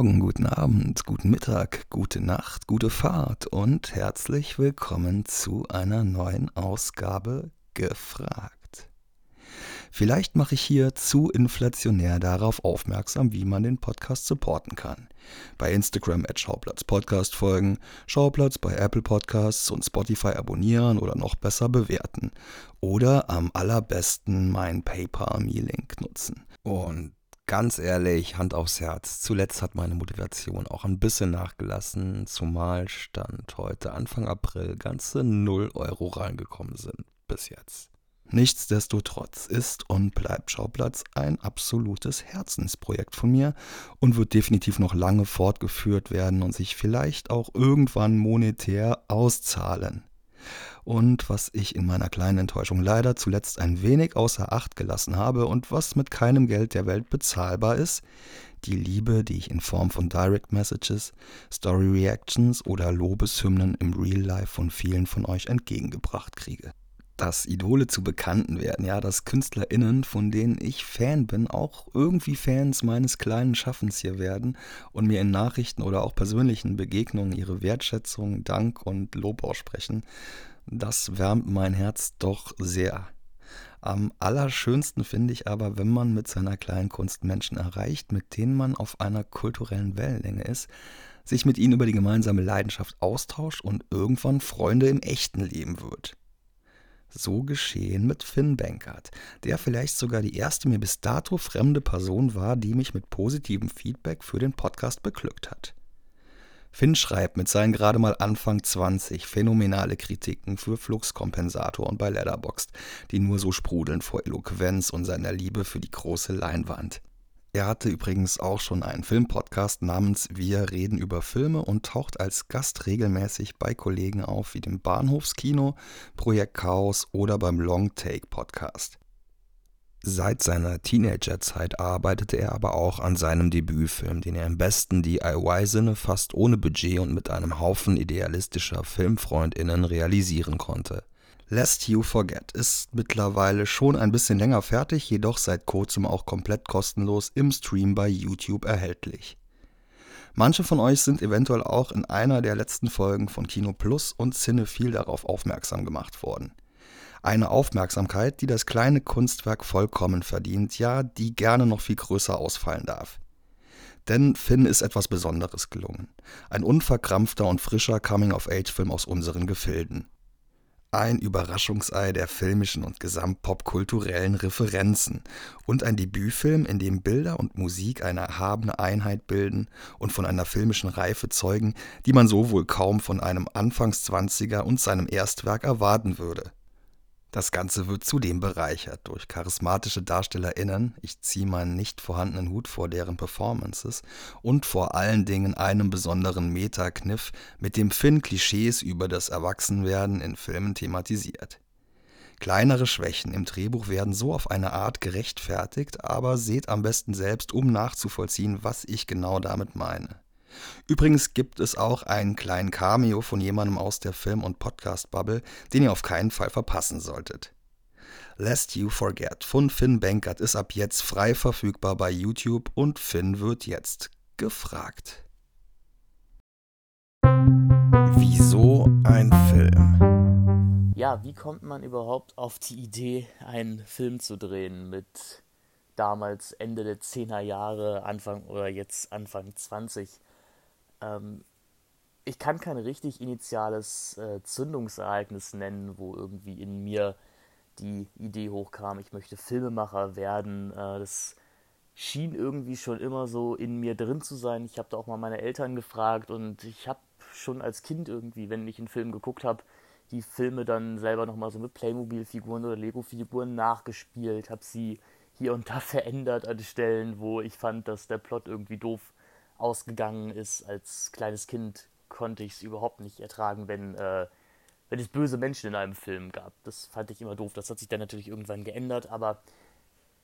Morgen, guten Abend, guten Mittag, gute Nacht, gute Fahrt und herzlich willkommen zu einer neuen Ausgabe Gefragt. Vielleicht mache ich hier zu inflationär darauf aufmerksam, wie man den Podcast supporten kann. Bei Instagram at Schauplatz Podcast folgen, Schauplatz bei Apple Podcasts und Spotify abonnieren oder noch besser bewerten. Oder am allerbesten mein PayPal-Me-Link nutzen. Und ganz ehrlich, Hand aufs Herz, zuletzt hat meine Motivation auch ein bisschen nachgelassen, zumal Stand heute Anfang April ganze 0 Euro reingekommen sind bis jetzt. Nichtsdestotrotz ist und bleibt Schauplatz ein absolutes Herzensprojekt von mir und wird definitiv noch lange fortgeführt werden und sich vielleicht auch irgendwann monetär auszahlen. Und was ich in meiner kleinen Enttäuschung leider zuletzt ein wenig außer Acht gelassen habe und was mit keinem Geld der Welt bezahlbar ist, die Liebe, die ich in Form von Direct Messages, Story Reactions oder Lobeshymnen im Real Life von vielen von euch entgegengebracht kriege. Dass Idole zu Bekannten werden, ja, dass KünstlerInnen, von denen ich Fan bin, auch irgendwie Fans meines kleinen Schaffens hier werden und mir in Nachrichten oder auch persönlichen Begegnungen ihre Wertschätzung, Dank und Lob aussprechen, das wärmt mein Herz doch sehr. Am allerschönsten finde ich aber, wenn man mit seiner kleinen Kunst Menschen erreicht, mit denen man auf einer kulturellen Wellenlänge ist, sich mit ihnen über die gemeinsame Leidenschaft austauscht und irgendwann Freunde im echten Leben wird. So geschehen mit Finn Bankert, der vielleicht sogar die erste mir bis dato fremde Person war, die mich mit positivem Feedback für den Podcast beglückt hat. Finn schreibt mit seinen gerade mal Anfang 20 phänomenale Kritiken für Fluxkompensator und bei Letterboxd, die nur so sprudeln vor Eloquenz und seiner Liebe für die große Leinwand. Er hatte übrigens auch schon einen Filmpodcast namens Wir reden über Filme und taucht als Gast regelmäßig bei Kollegen auf wie dem Bahnhofskino, Projekt Chaos oder beim Long Take Podcast. Seit seiner Teenagerzeit arbeitete er aber auch an seinem Debütfilm, den er im besten DIY-Sinne fast ohne Budget und mit einem Haufen idealistischer Filmfreundinnen realisieren konnte. Lest You Forget ist mittlerweile schon ein bisschen länger fertig, jedoch seit kurzem auch komplett kostenlos im Stream bei YouTube erhältlich. Manche von euch sind eventuell auch in einer der letzten Folgen von Kino Plus und Cinephile darauf aufmerksam gemacht worden. Eine Aufmerksamkeit, die das kleine Kunstwerk vollkommen verdient, ja, die gerne noch viel größer ausfallen darf. Denn Finn ist etwas Besonderes gelungen. Ein unverkrampfter und frischer Coming-of-Age-Film aus unseren Gefilden. Ein Überraschungsei der filmischen und gesamtpopkulturellen Referenzen und ein Debütfilm, in dem Bilder und Musik eine erhabene Einheit bilden und von einer filmischen Reife zeugen, die man so wohl kaum von einem Anfangszwanziger und seinem Erstwerk erwarten würde. Das Ganze wird zudem bereichert durch charismatische DarstellerInnen, ich ziehe meinen nicht vorhandenen Hut vor deren Performances, und vor allen Dingen einem besonderen Metakniff, mit dem Finn Klischees über das Erwachsenwerden in Filmen thematisiert. Kleinere Schwächen im Drehbuch werden so auf eine Art gerechtfertigt, aber seht am besten selbst, um nachzuvollziehen, was ich genau damit meine. Übrigens gibt es auch einen kleinen Cameo von jemandem aus der Film- und Podcast-Bubble, den ihr auf keinen Fall verpassen solltet. Lest You Forget von Finn Bankert ist ab jetzt frei verfügbar bei YouTube und Finn wird jetzt gefragt. Wieso ein Film? Ja, wie kommt man überhaupt auf die Idee, einen Film zu drehen mit damals Ende der 10er Jahre, Anfang oder jetzt Anfang 20? Ähm, ich kann kein richtig initiales äh, Zündungsereignis nennen, wo irgendwie in mir die Idee hochkam, ich möchte Filmemacher werden. Äh, das schien irgendwie schon immer so in mir drin zu sein. Ich habe da auch mal meine Eltern gefragt und ich habe schon als Kind irgendwie, wenn ich einen Film geguckt habe, die Filme dann selber nochmal so mit Playmobil-Figuren oder Lego-Figuren nachgespielt, habe sie hier und da verändert an Stellen, wo ich fand, dass der Plot irgendwie doof ausgegangen ist. Als kleines Kind konnte ich es überhaupt nicht ertragen, wenn, äh, wenn es böse Menschen in einem Film gab. Das fand ich immer doof. Das hat sich dann natürlich irgendwann geändert, aber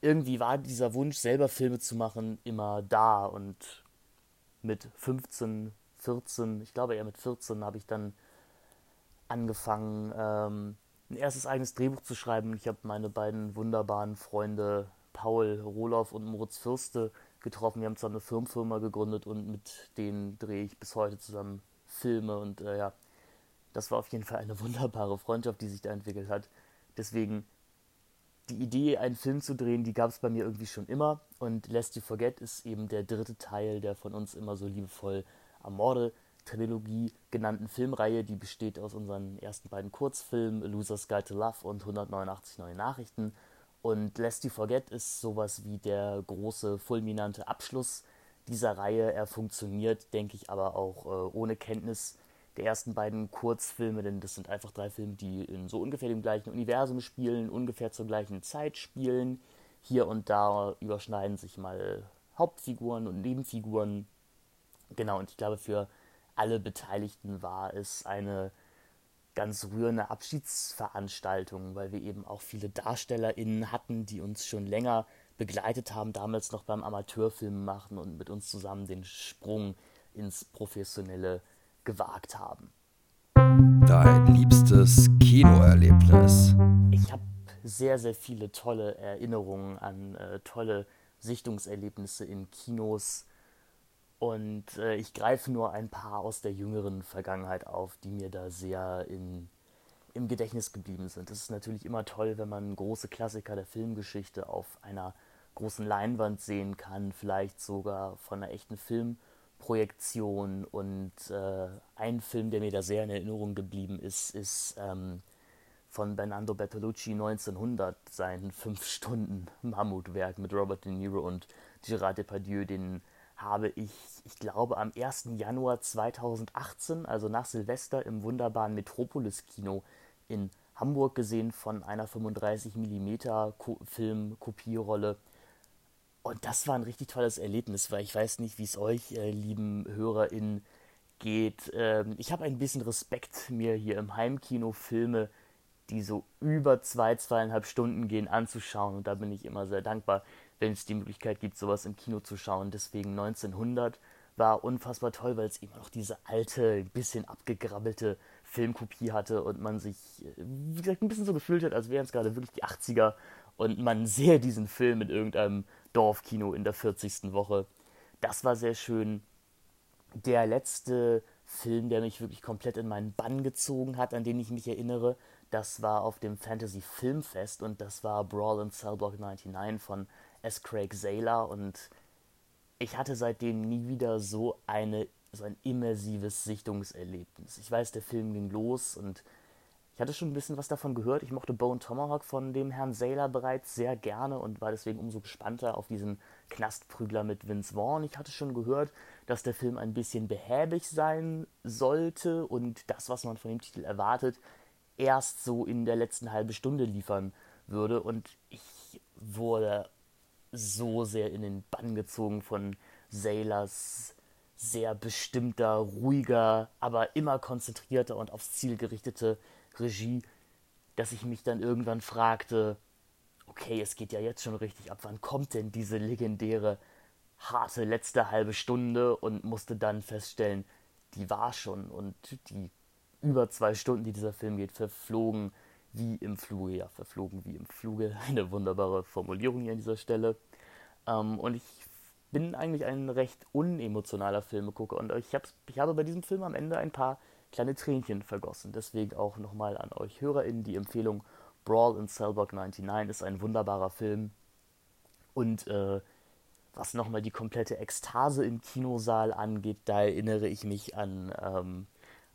irgendwie war dieser Wunsch, selber Filme zu machen, immer da. Und mit 15, 14, ich glaube eher mit 14, habe ich dann angefangen, ähm, ein erstes eigenes Drehbuch zu schreiben. Ich habe meine beiden wunderbaren Freunde Paul Roloff und Moritz Fürste getroffen. Wir haben zusammen eine Firmenfirma gegründet und mit denen drehe ich bis heute zusammen Filme. Und äh, ja, das war auf jeden Fall eine wunderbare Freundschaft, die sich da entwickelt hat. Deswegen die Idee, einen Film zu drehen, die gab es bei mir irgendwie schon immer. Und Lest You Forget ist eben der dritte Teil der von uns immer so liebevoll Amore-Trilogie genannten Filmreihe. Die besteht aus unseren ersten beiden Kurzfilmen Loser's Guide to Love und 189 neue Nachrichten. Und Lest You Forget ist sowas wie der große, fulminante Abschluss dieser Reihe. Er funktioniert, denke ich, aber auch äh, ohne Kenntnis der ersten beiden Kurzfilme, denn das sind einfach drei Filme, die in so ungefähr dem gleichen Universum spielen, ungefähr zur gleichen Zeit spielen. Hier und da überschneiden sich mal Hauptfiguren und Nebenfiguren. Genau, und ich glaube, für alle Beteiligten war es eine ganz rührende Abschiedsveranstaltung, weil wir eben auch viele DarstellerInnen hatten, die uns schon länger begleitet haben, damals noch beim Amateurfilm machen und mit uns zusammen den Sprung ins professionelle gewagt haben. Dein liebstes Kinoerlebnis? Ich habe sehr, sehr viele tolle Erinnerungen an äh, tolle Sichtungserlebnisse in Kinos. Und äh, ich greife nur ein paar aus der jüngeren Vergangenheit auf, die mir da sehr in, im Gedächtnis geblieben sind. Es ist natürlich immer toll, wenn man große Klassiker der Filmgeschichte auf einer großen Leinwand sehen kann, vielleicht sogar von einer echten Film- Projektion und äh, ein Film, der mir da sehr in Erinnerung geblieben ist, ist ähm, von Bernardo Bertolucci 1900, sein fünf Stunden Mammutwerk mit Robert De Niro und Gérard Depardieu, den habe ich, ich glaube, am 1. Januar 2018, also nach Silvester, im wunderbaren Metropolis Kino in Hamburg gesehen von einer 35 mm Film-Kopierrolle und das war ein richtig tolles Erlebnis, weil ich weiß nicht, wie es euch, äh, lieben HörerInnen, geht. Ähm, ich habe ein bisschen Respekt, mir hier im Heimkino Filme, die so über zwei, zweieinhalb Stunden gehen, anzuschauen. Und da bin ich immer sehr dankbar, wenn es die Möglichkeit gibt, sowas im Kino zu schauen. Deswegen 1900 war unfassbar toll, weil es immer noch diese alte, bisschen abgegrabbelte Filmkopie hatte und man sich, wie gesagt, ein bisschen so gefühlt hat, als wären es gerade wirklich die 80er und man sehe diesen Film in irgendeinem Dorfkino in der 40. Woche. Das war sehr schön. Der letzte Film, der mich wirklich komplett in meinen Bann gezogen hat, an den ich mich erinnere, das war auf dem Fantasy Filmfest und das war Brawl in Cellblock 99 von S. Craig Saylor und ich hatte seitdem nie wieder so eine so ein immersives Sichtungserlebnis. Ich weiß, der Film ging los und ich hatte schon ein bisschen was davon gehört. Ich mochte Bone Tomahawk von dem Herrn Saylor bereits sehr gerne und war deswegen umso gespannter auf diesen Knastprügler mit Vince Vaughn. Ich hatte schon gehört, dass der Film ein bisschen behäbig sein sollte und das, was man von dem Titel erwartet, erst so in der letzten halben Stunde liefern würde. Und ich wurde so sehr in den Bann gezogen von Saylors sehr bestimmter, ruhiger, aber immer konzentrierter und aufs Ziel gerichtete Regie, dass ich mich dann irgendwann fragte, okay, es geht ja jetzt schon richtig ab, wann kommt denn diese legendäre, harte letzte halbe Stunde? Und musste dann feststellen, die war schon und die über zwei Stunden, die dieser Film geht, verflogen wie im Fluge, ja, verflogen wie im Fluge, eine wunderbare Formulierung hier an dieser Stelle. Ähm, und ich bin eigentlich ein recht unemotionaler Filmegucker und ich, ich habe bei diesem Film am Ende ein paar kleine Tränchen vergossen. Deswegen auch nochmal an euch HörerInnen die Empfehlung: Brawl in Cellblock 99 ist ein wunderbarer Film. Und äh, was nochmal die komplette Ekstase im Kinosaal angeht, da erinnere ich mich an ähm,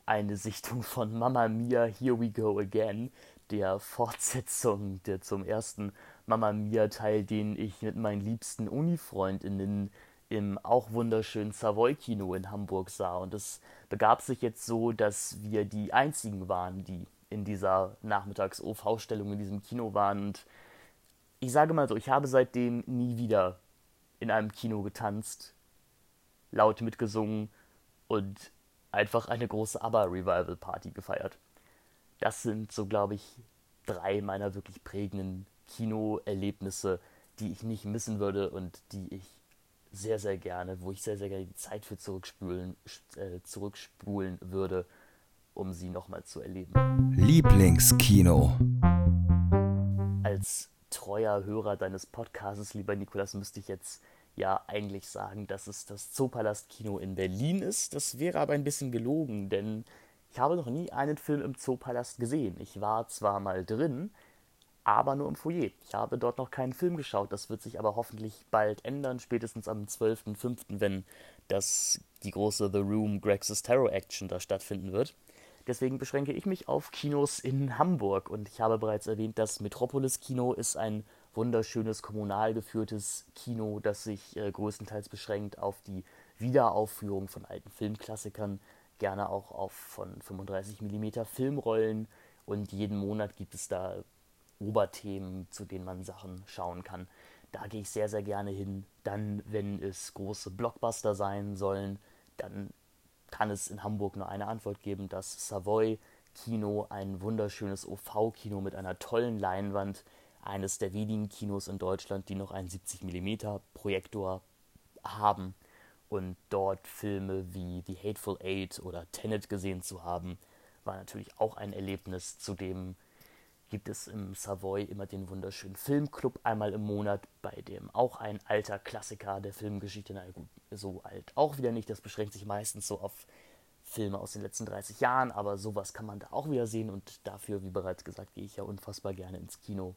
eine Sichtung von Mamma Mia, Here We Go Again, der Fortsetzung der zum ersten Mamma Mia Teil, den ich mit meinen liebsten Uni-FreundInnen im auch wunderschönen Savoy-Kino in Hamburg sah. Und es begab sich jetzt so, dass wir die einzigen waren, die in dieser Nachmittags-OV-Stellung in diesem Kino waren. Und ich sage mal so, ich habe seitdem nie wieder in einem Kino getanzt, laut mitgesungen und einfach eine große ABBA-Revival-Party gefeiert. Das sind so, glaube ich, drei meiner wirklich prägenden Kinoerlebnisse, die ich nicht missen würde und die ich sehr, sehr gerne, wo ich sehr, sehr gerne die Zeit für zurückspulen, äh, zurückspulen würde, um sie nochmal zu erleben. Lieblingskino. Als treuer Hörer deines Podcasts, lieber Nikolas, müsste ich jetzt ja eigentlich sagen, dass es das Zoopalast-Kino in Berlin ist. Das wäre aber ein bisschen gelogen, denn ich habe noch nie einen Film im Zoopalast gesehen. Ich war zwar mal drin, aber nur im Foyer. Ich habe dort noch keinen Film geschaut. Das wird sich aber hoffentlich bald ändern, spätestens am 12.05., wenn das, die große The Room Grex's Terror Action da stattfinden wird. Deswegen beschränke ich mich auf Kinos in Hamburg und ich habe bereits erwähnt, das Metropolis Kino ist ein wunderschönes kommunal geführtes Kino, das sich äh, größtenteils beschränkt auf die Wiederaufführung von alten Filmklassikern, gerne auch auf von 35 mm Filmrollen und jeden Monat gibt es da Oberthemen, zu denen man Sachen schauen kann. Da gehe ich sehr, sehr gerne hin. Dann, wenn es große Blockbuster sein sollen, dann kann es in Hamburg nur eine Antwort geben, das Savoy Kino, ein wunderschönes OV-Kino mit einer tollen Leinwand, eines der wenigen Kinos in Deutschland, die noch einen 70 mm Projektor haben und dort Filme wie The Hateful Eight oder Tenet gesehen zu haben, war natürlich auch ein Erlebnis. Zudem gibt es im Savoy immer den wunderschönen Filmclub einmal im Monat, bei dem auch ein alter Klassiker der Filmgeschichte, na gut, so alt auch wieder nicht, das beschränkt sich meistens so auf Filme aus den letzten 30 Jahren, aber sowas kann man da auch wieder sehen und dafür, wie bereits gesagt, gehe ich ja unfassbar gerne ins Kino.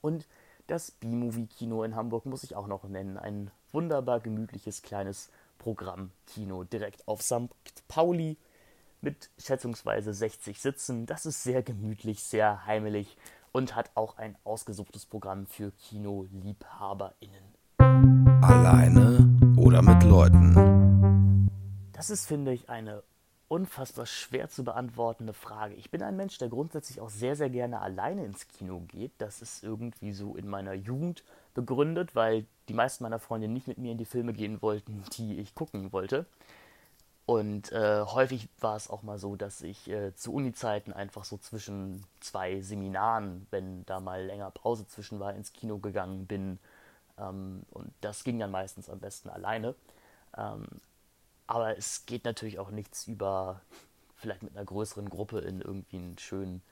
Und das B-Movie-Kino in Hamburg muss ich auch noch nennen. Ein wunderbar gemütliches kleines Programmkino direkt auf St. Pauli mit schätzungsweise 60 Sitzen. Das ist sehr gemütlich, sehr heimelig und hat auch ein ausgesuchtes Programm für KinoliebhaberInnen. Alleine oder mit Leuten? Das ist, finde ich, eine unfassbar schwer zu beantwortende Frage. Ich bin ein Mensch, der grundsätzlich auch sehr, sehr gerne alleine ins Kino geht. Das ist irgendwie so in meiner Jugend begründet, weil die meisten meiner Freunde nicht mit mir in die Filme gehen wollten, die ich gucken wollte. Und äh, häufig war es auch mal so, dass ich äh, zu Uni-Zeiten einfach so zwischen zwei Seminaren, wenn da mal länger Pause zwischen war, ins Kino gegangen bin. Ähm, und das ging dann meistens am besten alleine. Ähm, aber es geht natürlich auch nichts über vielleicht mit einer größeren Gruppe in irgendwie einen schönen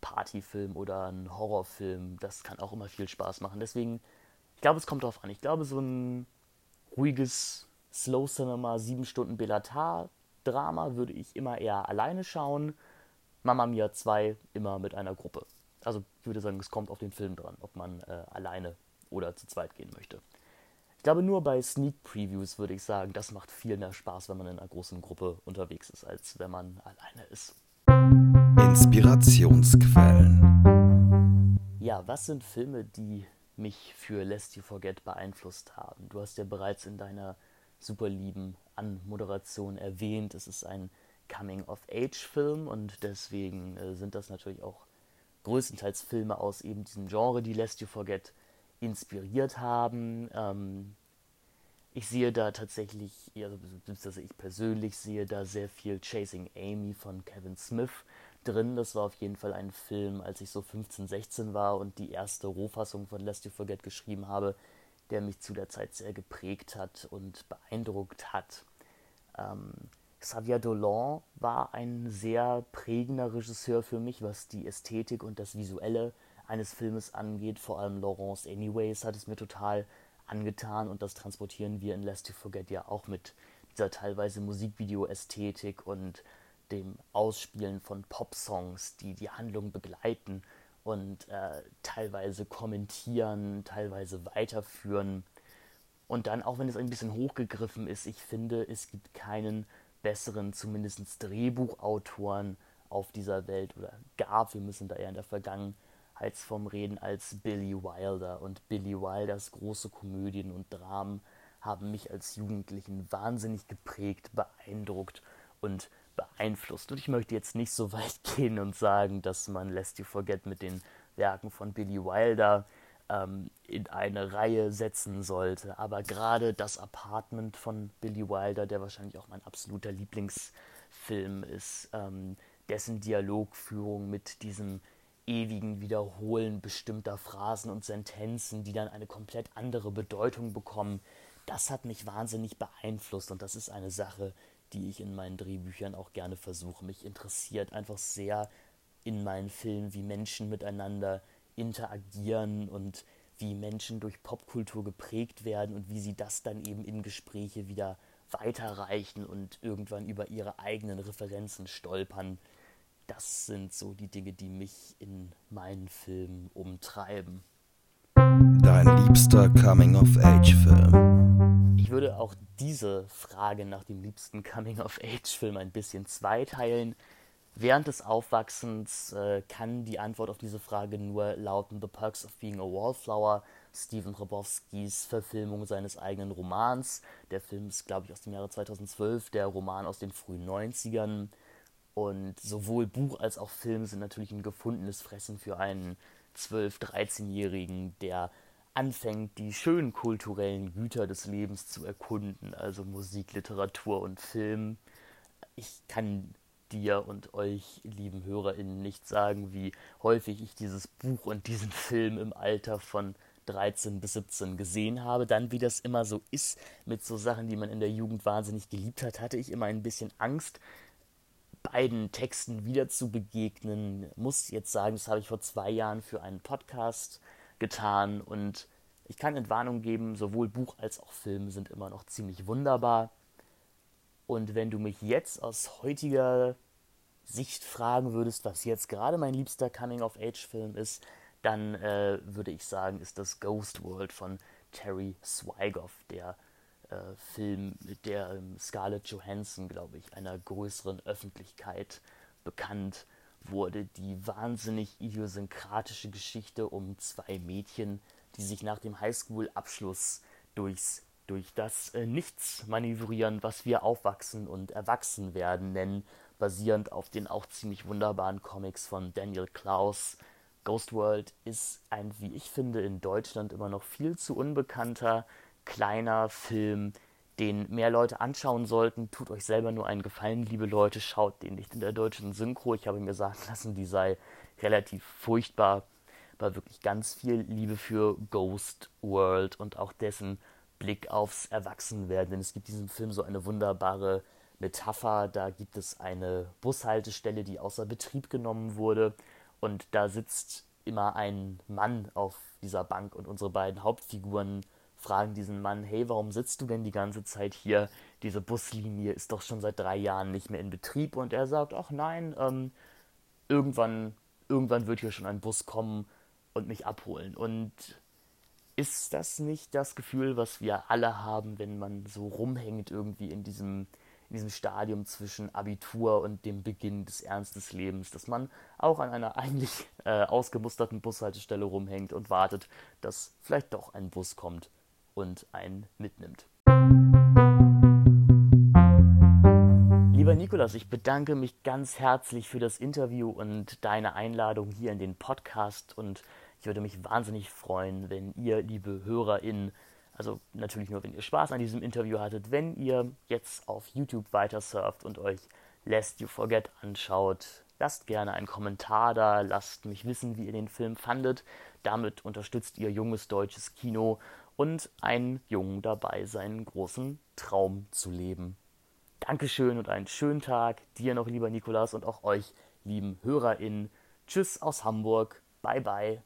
Partyfilm oder einen Horrorfilm. Das kann auch immer viel Spaß machen. Deswegen, ich glaube, es kommt darauf an. Ich glaube, so ein ruhiges Slow Cinema, sieben Stunden Belatar-Drama würde ich immer eher alleine schauen. Mama Mia 2 immer mit einer Gruppe. Also ich würde sagen, es kommt auf den Film dran, ob man äh, alleine oder zu zweit gehen möchte. Ich glaube, nur bei Sneak Previews würde ich sagen, das macht viel mehr Spaß, wenn man in einer großen Gruppe unterwegs ist, als wenn man alleine ist. Inspirationsquellen. Ja, was sind Filme, die mich für Lest You Forget beeinflusst haben? Du hast ja bereits in deiner super lieben Anmoderation erwähnt. Es ist ein Coming-of-Age-Film und deswegen äh, sind das natürlich auch größtenteils Filme aus eben diesem Genre, die Lest You Forget inspiriert haben. Ähm, ich sehe da tatsächlich, also ich persönlich sehe da sehr viel Chasing Amy von Kevin Smith drin. Das war auf jeden Fall ein Film, als ich so 15, 16 war und die erste Rohfassung von Lest You Forget geschrieben habe, der mich zu der Zeit sehr geprägt hat und beeindruckt hat. Ähm, Xavier Dolan war ein sehr prägender Regisseur für mich, was die Ästhetik und das Visuelle eines Filmes angeht. Vor allem Laurence Anyways hat es mir total angetan und das transportieren wir in Lest You Forget ja auch mit dieser teilweise Musikvideo-Ästhetik und dem Ausspielen von Pop-Songs, die die Handlung begleiten und äh, teilweise kommentieren, teilweise weiterführen. Und dann, auch wenn es ein bisschen hochgegriffen ist, ich finde, es gibt keinen besseren, zumindest Drehbuchautoren auf dieser Welt oder gab, wir müssen da eher in der Vergangenheitsform reden, als Billy Wilder. Und Billy Wilders große Komödien und Dramen haben mich als Jugendlichen wahnsinnig geprägt, beeindruckt und beeinflusst. Und ich möchte jetzt nicht so weit gehen und sagen, dass man Lest You Forget mit den Werken von Billy Wilder ähm, in eine Reihe setzen sollte. Aber gerade das Apartment von Billy Wilder, der wahrscheinlich auch mein absoluter Lieblingsfilm ist, ähm, dessen Dialogführung mit diesem ewigen Wiederholen bestimmter Phrasen und Sentenzen, die dann eine komplett andere Bedeutung bekommen, das hat mich wahnsinnig beeinflusst und das ist eine Sache, die ich in meinen Drehbüchern auch gerne versuche. Mich interessiert einfach sehr in meinen Filmen, wie Menschen miteinander interagieren und wie Menschen durch Popkultur geprägt werden und wie sie das dann eben in Gespräche wieder weiterreichen und irgendwann über ihre eigenen Referenzen stolpern. Das sind so die Dinge, die mich in meinen Filmen umtreiben. Dein liebster Coming-of-Age-Film. Ich würde auch diese Frage nach dem liebsten Coming-of-Age-Film ein bisschen zweiteilen. Während des Aufwachsens äh, kann die Antwort auf diese Frage nur lauten The Perks of Being a Wallflower, Stephen Hrabowskis Verfilmung seines eigenen Romans. Der Film ist, glaube ich, aus dem Jahre 2012, der Roman aus den frühen 90ern. Und sowohl Buch als auch Film sind natürlich ein gefundenes Fressen für einen 12-, 13-Jährigen, der anfängt, die schönen kulturellen Güter des Lebens zu erkunden, also Musik, Literatur und Film. Ich kann dir und euch, lieben HörerInnen, nicht sagen, wie häufig ich dieses Buch und diesen Film im Alter von 13 bis 17 gesehen habe. Dann, wie das immer so ist mit so Sachen, die man in der Jugend wahnsinnig geliebt hat, hatte ich immer ein bisschen Angst, beiden Texten wieder zu begegnen. Muss jetzt sagen, das habe ich vor zwei Jahren für einen Podcast getan und ich kann Entwarnung geben, sowohl Buch als auch Film sind immer noch ziemlich wunderbar. Und wenn du mich jetzt aus heutiger Sicht fragen würdest, was jetzt gerade mein liebster Coming-of-Age-Film ist, dann äh, würde ich sagen, ist das Ghost World von Terry Swigoff, der äh, Film, mit der ähm, Scarlett Johansson, glaube ich, einer größeren Öffentlichkeit bekannt wurde. Die wahnsinnig idiosynkratische Geschichte um zwei Mädchen, die sich nach dem Highschool-Abschluss durchs durch das äh, Nichts manövrieren, was wir Aufwachsen und Erwachsenwerden nennen, basierend auf den auch ziemlich wunderbaren Comics von Daniel Klaus. Ghost World ist ein, wie ich finde, in Deutschland immer noch viel zu unbekannter, kleiner Film, den mehr Leute anschauen sollten. Tut euch selber nur einen Gefallen, liebe Leute, schaut den nicht in der deutschen Synchro. Ich habe mir sagen lassen, die sei relativ furchtbar. War wirklich ganz viel Liebe für Ghost World und auch dessen Blick aufs Erwachsenwerden. Denn es gibt diesem Film so eine wunderbare Metapher. Da gibt es eine Bushaltestelle, die außer Betrieb genommen wurde. Und da sitzt immer ein Mann auf dieser Bank und unsere beiden Hauptfiguren fragen diesen Mann, hey, warum sitzt du denn die ganze Zeit hier? Diese Buslinie ist doch schon seit drei Jahren nicht mehr in Betrieb. Und er sagt, ach nein, ähm, irgendwann, irgendwann wird hier schon ein Bus kommen und mich abholen. Und ist das nicht das Gefühl, was wir alle haben, wenn man so rumhängt irgendwie in diesem, in diesem Stadium zwischen Abitur und dem Beginn des Ernst des Lebens, dass man auch an einer eigentlich äh, ausgemusterten Bushaltestelle rumhängt und wartet, dass vielleicht doch ein Bus kommt und einen mitnimmt. Lieber Nikolas, ich bedanke mich ganz herzlich für das Interview und deine Einladung hier in den Podcast und ich würde mich wahnsinnig freuen, wenn ihr, liebe HörerInnen, also natürlich nur, wenn ihr Spaß an diesem Interview hattet, wenn ihr jetzt auf YouTube weiter surft und euch Lest You Forget anschaut. Lasst gerne einen Kommentar da, lasst mich wissen, wie ihr den Film fandet. Damit unterstützt ihr junges deutsches Kino und einen Jungen dabei, seinen großen Traum zu leben. Dankeschön und einen schönen Tag. Dir noch, lieber Nikolas, und auch euch, lieben HörerInnen. Tschüss aus Hamburg. Bye, bye.